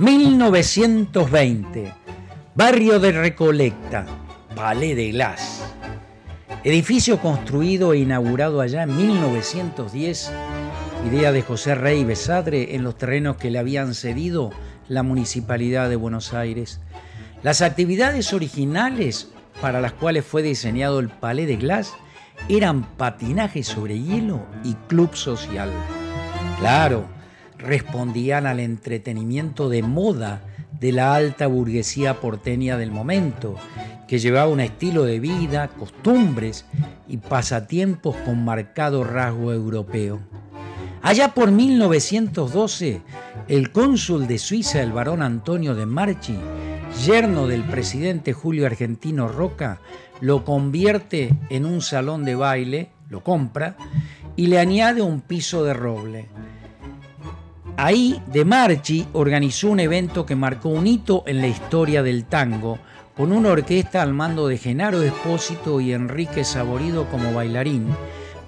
1920, barrio de Recolecta, Palais de Glass. Edificio construido e inaugurado allá en 1910, idea de José Rey Besadre en los terrenos que le habían cedido la Municipalidad de Buenos Aires. Las actividades originales para las cuales fue diseñado el Palais de Glass eran patinaje sobre hielo y club social. Claro, respondían al entretenimiento de moda de la alta burguesía porteña del momento, que llevaba un estilo de vida, costumbres y pasatiempos con marcado rasgo europeo. Allá por 1912, el cónsul de Suiza, el barón Antonio de Marchi, yerno del presidente Julio Argentino Roca, lo convierte en un salón de baile, lo compra, y le añade un piso de roble. Ahí, De Marchi organizó un evento que marcó un hito en la historia del tango, con una orquesta al mando de Genaro Espósito y Enrique Saborido como bailarín,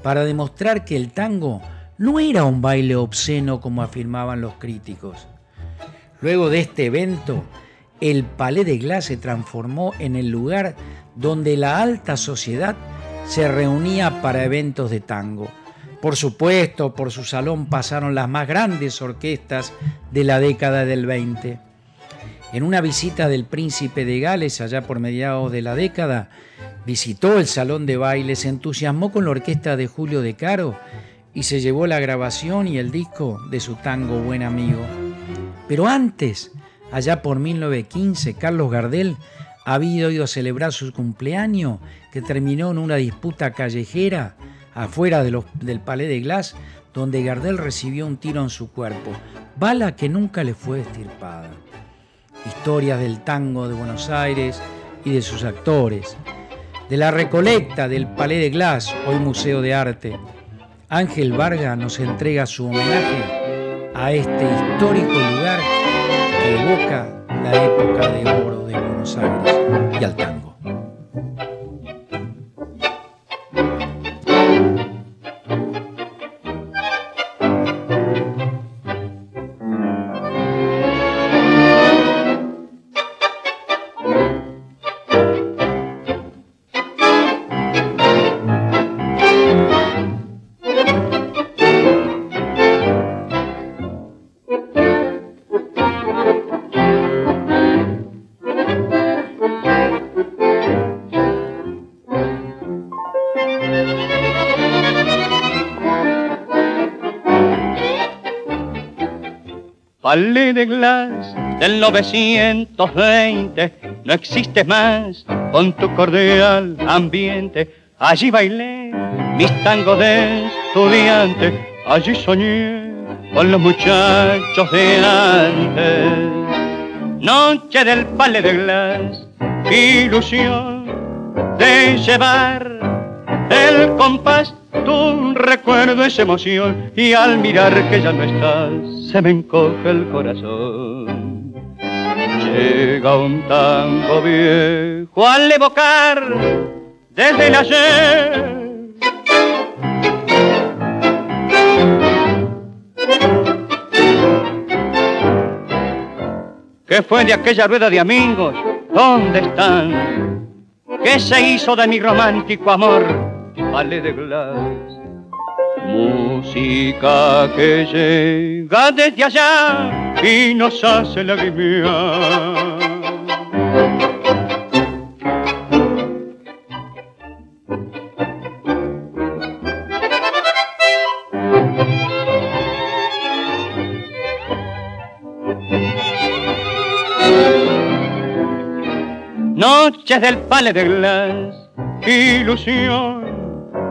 para demostrar que el tango no era un baile obsceno como afirmaban los críticos. Luego de este evento, el Palais de Glace se transformó en el lugar donde la alta sociedad se reunía para eventos de tango por supuesto, por su salón pasaron las más grandes orquestas de la década del 20. En una visita del príncipe de Gales allá por mediados de la década, visitó el salón de baile, se entusiasmó con la orquesta de Julio De Caro y se llevó la grabación y el disco de su tango Buen Amigo. Pero antes, allá por 1915, Carlos Gardel había ido a celebrar su cumpleaños que terminó en una disputa callejera afuera del Palais de Glass, donde Gardel recibió un tiro en su cuerpo, bala que nunca le fue estirpada. Historias del tango de Buenos Aires y de sus actores, de la recolecta del Palais de Glass, hoy Museo de Arte. Ángel Varga nos entrega su homenaje a este histórico lugar que evoca la época de oro de Buenos Aires y al tango. Palais de Glass del 920, no existes más con tu cordial ambiente. Allí bailé mis tangos de estudiante, allí soñé con los muchachos de antes. Noche del Palais de Glass, ilusión de llevar el compás tu recuerdo es emoción y al mirar que ya no estás se me encoge el corazón. Llega un tango viejo al evocar desde el ayer. ¿Qué fue de aquella rueda de amigos? ¿Dónde están? ¿Qué se hizo de mi romántico amor? Glass. Música que llega desde allá y nos hace lagrimear. Noches del pale de glass, ilusión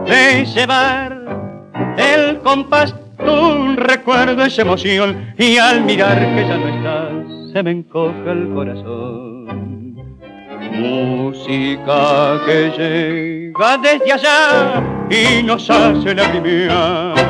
de llevar el compás un recuerdo es emoción y al mirar que ya no estás se me encoge el corazón. Música que llega desde allá y nos hace lagrimear.